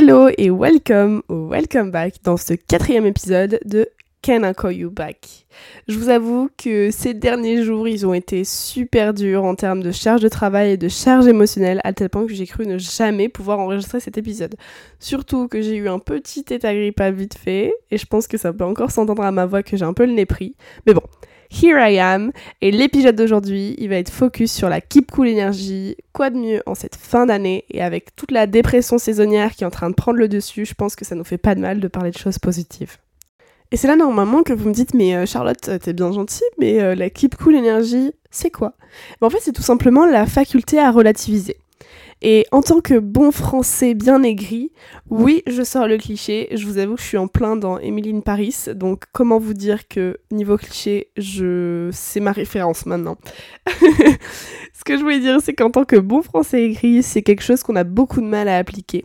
Hello et welcome welcome back dans ce quatrième épisode de Can I Call You Back? Je vous avoue que ces derniers jours, ils ont été super durs en termes de charge de travail et de charge émotionnelle, à tel point que j'ai cru ne jamais pouvoir enregistrer cet épisode. Surtout que j'ai eu un petit état grippal vite fait, et je pense que ça peut encore s'entendre à ma voix que j'ai un peu le nez pris. Mais bon, Here I am, et l'épisode d'aujourd'hui, il va être focus sur la Keep Cool Energy. Quoi de mieux en cette fin d'année, et avec toute la dépression saisonnière qui est en train de prendre le dessus, je pense que ça nous fait pas de mal de parler de choses positives. Et c'est là normalement que vous me dites, mais euh, Charlotte, t'es bien gentille, mais euh, la Keep Cool Energy, c'est quoi? Ben, En fait, c'est tout simplement la faculté à relativiser. Et en tant que bon français bien aigri, oui, je sors le cliché. Je vous avoue que je suis en plein dans Emily Paris. Donc, comment vous dire que niveau cliché, je... c'est ma référence maintenant. Ce que je voulais dire, c'est qu'en tant que bon français aigri, c'est quelque chose qu'on a beaucoup de mal à appliquer.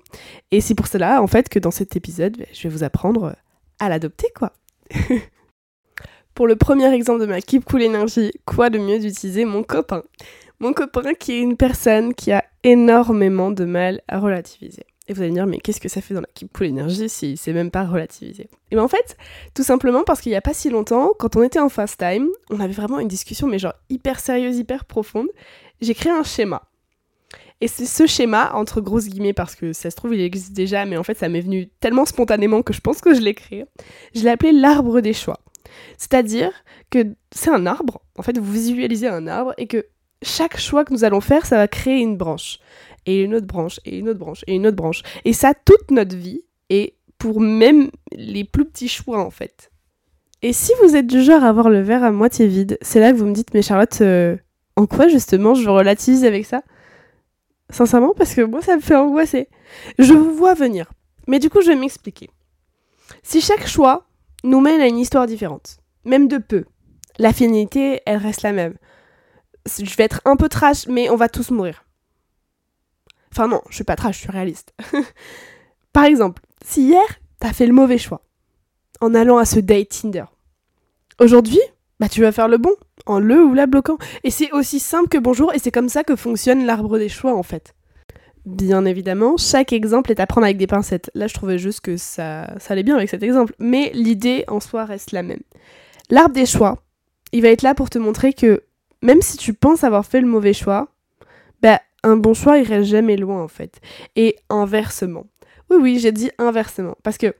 Et c'est pour cela, en fait, que dans cet épisode, ben, je vais vous apprendre à l'adopter, quoi. pour le premier exemple de ma Keep Cool Energy, quoi de mieux d'utiliser mon copain? Mon copain qui est une personne qui a énormément de mal à relativiser. Et vous allez me dire, mais qu'est-ce que ça fait dans Keep Cool Energy s'il sait même pas relativiser Et bien en fait, tout simplement parce qu'il n'y a pas si longtemps, quand on était en fast time, on avait vraiment une discussion, mais genre hyper sérieuse, hyper profonde. J'ai créé un schéma. Et c'est ce schéma, entre grosses guillemets, parce que ça se trouve, il existe déjà, mais en fait, ça m'est venu tellement spontanément que je pense que je l'ai créé. Je l'ai appelé l'arbre des choix. C'est-à-dire que c'est un arbre, en fait, vous visualisez un arbre et que chaque choix que nous allons faire, ça va créer une branche, et une autre branche, et une autre branche, et une autre branche. Et ça, toute notre vie, et pour même les plus petits choix, en fait. Et si vous êtes du genre à avoir le verre à moitié vide, c'est là que vous me dites, mais Charlotte, euh, en quoi justement je relativise avec ça? Sincèrement, parce que moi, ça me fait angoisser. Je vous vois venir. Mais du coup, je vais m'expliquer. Si chaque choix nous mène à une histoire différente, même de peu, la finalité, elle reste la même je vais être un peu trash, mais on va tous mourir. Enfin non, je suis pas trash, je suis réaliste. Par exemple, si hier, t'as fait le mauvais choix en allant à ce date Tinder, aujourd'hui, bah tu vas faire le bon, en le ou la bloquant. Et c'est aussi simple que bonjour, et c'est comme ça que fonctionne l'arbre des choix en fait. Bien évidemment, chaque exemple est à prendre avec des pincettes. Là, je trouvais juste que ça, ça allait bien avec cet exemple, mais l'idée en soi reste la même. L'arbre des choix, il va être là pour te montrer que même si tu penses avoir fait le mauvais choix, bah, un bon choix il reste jamais loin en fait. Et inversement. Oui, oui, j'ai dit inversement. Parce que,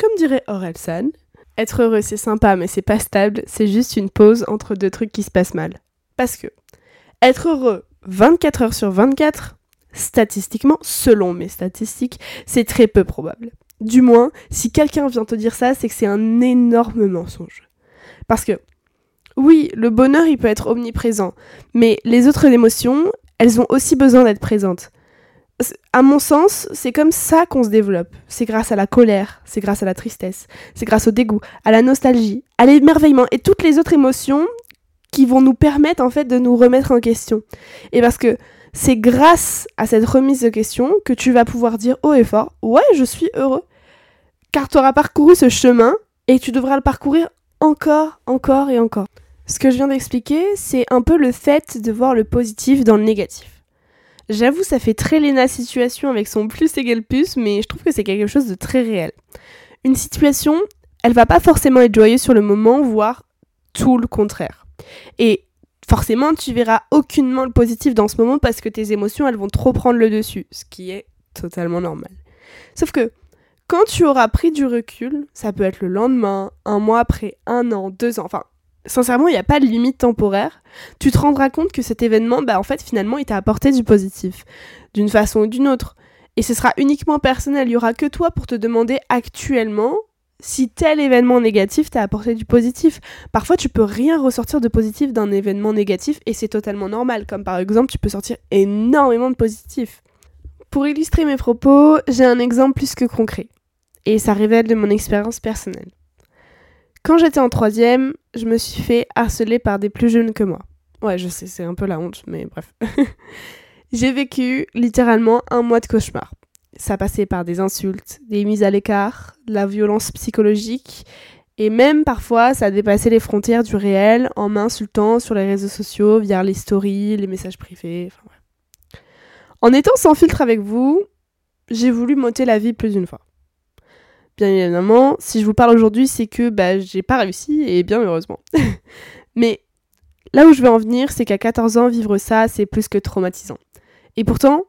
comme dirait Orelsan, être heureux c'est sympa mais c'est pas stable, c'est juste une pause entre deux trucs qui se passent mal. Parce que, être heureux 24 heures sur 24, statistiquement, selon mes statistiques, c'est très peu probable. Du moins, si quelqu'un vient te dire ça, c'est que c'est un énorme mensonge. Parce que oui, le bonheur, il peut être omniprésent, mais les autres émotions, elles ont aussi besoin d'être présentes. À mon sens, c'est comme ça qu'on se développe. C'est grâce à la colère, c'est grâce à la tristesse, c'est grâce au dégoût, à la nostalgie, à l'émerveillement et toutes les autres émotions qui vont nous permettre en fait de nous remettre en question. Et parce que c'est grâce à cette remise de question que tu vas pouvoir dire haut et fort, ouais, je suis heureux. Car tu auras parcouru ce chemin et tu devras le parcourir encore, encore et encore. Ce que je viens d'expliquer, c'est un peu le fait de voir le positif dans le négatif. J'avoue, ça fait très Lena situation avec son plus égal plus, mais je trouve que c'est quelque chose de très réel. Une situation, elle va pas forcément être joyeuse sur le moment, voire tout le contraire. Et forcément, tu verras aucunement le positif dans ce moment parce que tes émotions, elles vont trop prendre le dessus, ce qui est totalement normal. Sauf que quand tu auras pris du recul, ça peut être le lendemain, un mois après, un an, deux ans, enfin sincèrement, il n'y a pas de limite temporaire. Tu te rendras compte que cet événement, bah, en fait, finalement, il t'a apporté du positif, d'une façon ou d'une autre. Et ce sera uniquement personnel. Il n'y aura que toi pour te demander actuellement si tel événement négatif t'a apporté du positif. Parfois, tu peux rien ressortir de positif d'un événement négatif et c'est totalement normal. Comme par exemple, tu peux sortir énormément de positif. Pour illustrer mes propos, j'ai un exemple plus que concret. Et ça révèle de mon expérience personnelle. Quand j'étais en troisième, je me suis fait harceler par des plus jeunes que moi. Ouais, je sais, c'est un peu la honte, mais bref. J'ai vécu littéralement un mois de cauchemar. Ça passait par des insultes, des mises à l'écart, de la violence psychologique, et même parfois ça dépassait les frontières du réel en m'insultant sur les réseaux sociaux via les stories, les messages privés, En étant sans filtre avec vous, j'ai voulu m'ôter la vie plus d'une fois. Bien évidemment, si je vous parle aujourd'hui, c'est que bah, j'ai pas réussi, et bien heureusement. Mais là où je veux en venir, c'est qu'à 14 ans, vivre ça, c'est plus que traumatisant. Et pourtant,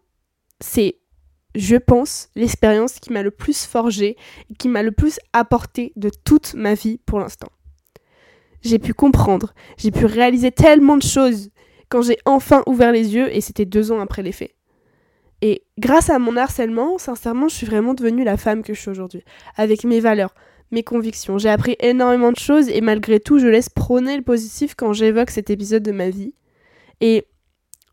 c'est, je pense, l'expérience qui m'a le plus forgé qui m'a le plus apporté de toute ma vie pour l'instant. J'ai pu comprendre, j'ai pu réaliser tellement de choses quand j'ai enfin ouvert les yeux, et c'était deux ans après les faits. Et grâce à mon harcèlement, sincèrement, je suis vraiment devenue la femme que je suis aujourd'hui, avec mes valeurs, mes convictions. J'ai appris énormément de choses et malgré tout, je laisse prôner le positif quand j'évoque cet épisode de ma vie. Et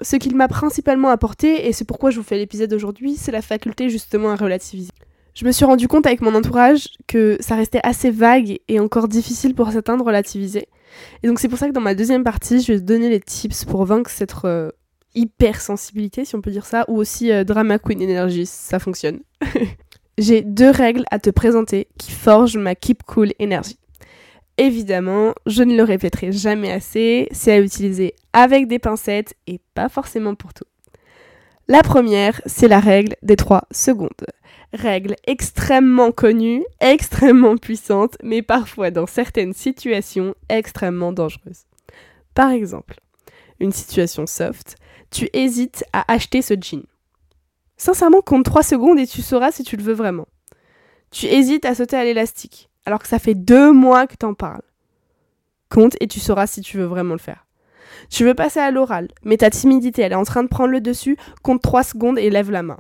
ce qu'il m'a principalement apporté, et c'est pourquoi je vous fais l'épisode aujourd'hui, c'est la faculté justement à relativiser. Je me suis rendu compte avec mon entourage que ça restait assez vague et encore difficile pour certains de relativiser. Et donc c'est pour ça que dans ma deuxième partie, je vais donner les tips pour vaincre cette euh, hypersensibilité, si on peut dire ça, ou aussi euh, drama queen energy, ça fonctionne. J'ai deux règles à te présenter qui forgent ma keep cool énergie. Évidemment, je ne le répéterai jamais assez, c'est à utiliser avec des pincettes et pas forcément pour tout. La première, c'est la règle des 3 secondes. Règle extrêmement connue, extrêmement puissante, mais parfois dans certaines situations extrêmement dangereuse. Par exemple, une situation soft, tu hésites à acheter ce jean. Sincèrement, compte 3 secondes et tu sauras si tu le veux vraiment. Tu hésites à sauter à l'élastique, alors que ça fait deux mois que t'en parles. Compte et tu sauras si tu veux vraiment le faire. Tu veux passer à l'oral, mais ta timidité, elle est en train de prendre le dessus, compte 3 secondes et lève la main.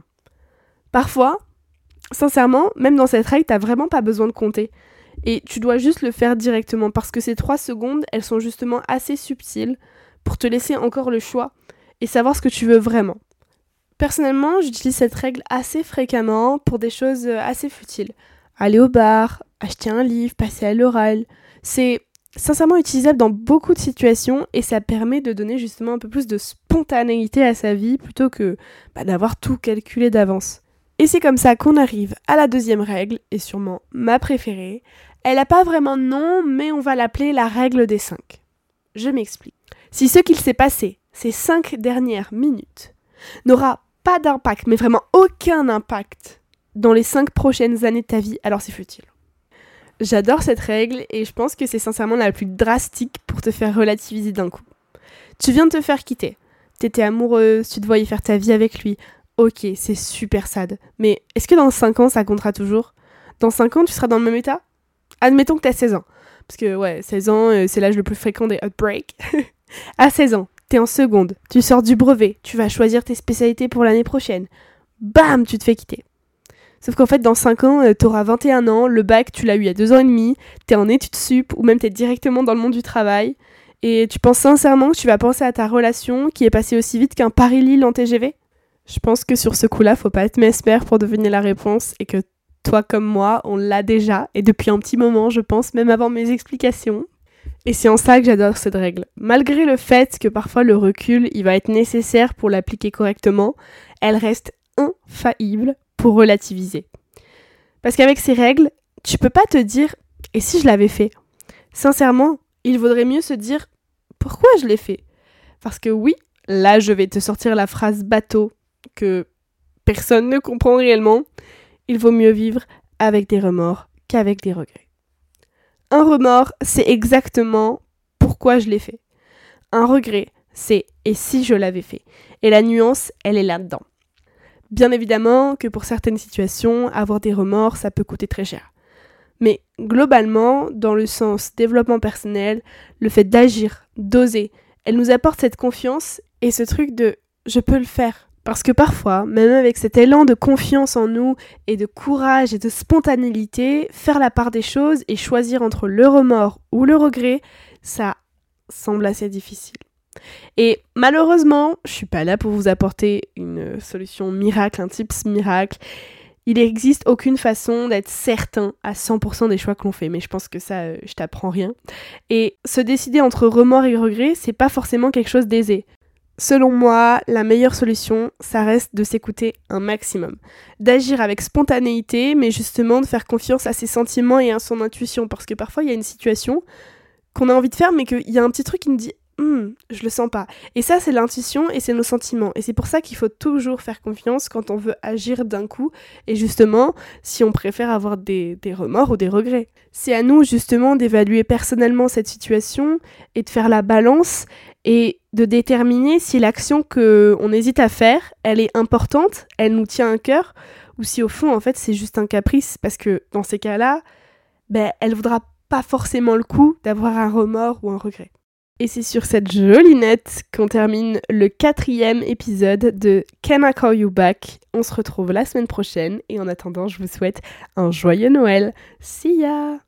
Parfois, sincèrement, même dans cette règle, t'as vraiment pas besoin de compter. Et tu dois juste le faire directement, parce que ces 3 secondes, elles sont justement assez subtiles pour te laisser encore le choix et savoir ce que tu veux vraiment. Personnellement, j'utilise cette règle assez fréquemment pour des choses euh, assez futiles. Aller au bar, acheter un livre, passer à l'oral. C'est sincèrement utilisable dans beaucoup de situations et ça permet de donner justement un peu plus de spontanéité à sa vie plutôt que bah, d'avoir tout calculé d'avance. Et c'est comme ça qu'on arrive à la deuxième règle, et sûrement ma préférée. Elle n'a pas vraiment de nom, mais on va l'appeler la règle des 5. Je m'explique. Si ce qu'il s'est passé ces 5 dernières minutes n'aura pas d'impact, mais vraiment aucun impact dans les 5 prochaines années de ta vie, alors c'est futile. J'adore cette règle et je pense que c'est sincèrement la plus drastique pour te faire relativiser d'un coup. Tu viens de te faire quitter. T'étais amoureuse, tu te voyais faire ta vie avec lui. Ok, c'est super sad. Mais est-ce que dans 5 ans, ça comptera toujours? Dans 5 ans, tu seras dans le même état? Admettons que t'as 16 ans. Parce que, ouais, 16 ans, euh, c'est l'âge le plus fréquent des outbreaks. à 16 ans, t'es en seconde, tu sors du brevet, tu vas choisir tes spécialités pour l'année prochaine. Bam, tu te fais quitter. Sauf qu'en fait, dans 5 ans, euh, t'auras 21 ans, le bac, tu l'as eu il y a 2 ans et demi, t'es en études sup, ou même t'es directement dans le monde du travail, et tu penses sincèrement que tu vas penser à ta relation qui est passée aussi vite qu'un Paris-Lille en TGV Je pense que sur ce coup-là, faut pas être mesmer pour devenir la réponse, et que toi comme moi, on l'a déjà, et depuis un petit moment, je pense, même avant mes explications. Et c'est en ça que j'adore cette règle. Malgré le fait que parfois le recul, il va être nécessaire pour l'appliquer correctement, elle reste infaillible pour relativiser. Parce qu'avec ces règles, tu peux pas te dire et si je l'avais fait? Sincèrement, il vaudrait mieux se dire pourquoi je l'ai fait? Parce que oui, là je vais te sortir la phrase bateau que personne ne comprend réellement. Il vaut mieux vivre avec des remords qu'avec des regrets. Un remords, c'est exactement pourquoi je l'ai fait. Un regret, c'est et si je l'avais fait. Et la nuance, elle est là-dedans. Bien évidemment que pour certaines situations, avoir des remords, ça peut coûter très cher. Mais globalement, dans le sens développement personnel, le fait d'agir, d'oser, elle nous apporte cette confiance et ce truc de je peux le faire. Parce que parfois, même avec cet élan de confiance en nous et de courage et de spontanéité, faire la part des choses et choisir entre le remords ou le regret, ça semble assez difficile. Et malheureusement, je suis pas là pour vous apporter une solution miracle, un tips miracle. Il n'existe aucune façon d'être certain à 100% des choix que l'on fait, mais je pense que ça, euh, je t'apprends rien. Et se décider entre remords et regret, c'est pas forcément quelque chose d'aisé. Selon moi, la meilleure solution, ça reste de s'écouter un maximum. D'agir avec spontanéité, mais justement de faire confiance à ses sentiments et à son intuition. Parce que parfois, il y a une situation qu'on a envie de faire, mais qu'il y a un petit truc qui nous dit hmm, je le sens pas. Et ça, c'est l'intuition et c'est nos sentiments. Et c'est pour ça qu'il faut toujours faire confiance quand on veut agir d'un coup. Et justement, si on préfère avoir des, des remords ou des regrets. C'est à nous, justement, d'évaluer personnellement cette situation et de faire la balance et de déterminer si l'action que on hésite à faire, elle est importante, elle nous tient à cœur, ou si au fond, en fait, c'est juste un caprice, parce que dans ces cas-là, ben, elle vaudra pas forcément le coup d'avoir un remords ou un regret. Et c'est sur cette jolie note qu'on termine le quatrième épisode de Can I Call You Back? On se retrouve la semaine prochaine et en attendant, je vous souhaite un joyeux Noël. See ya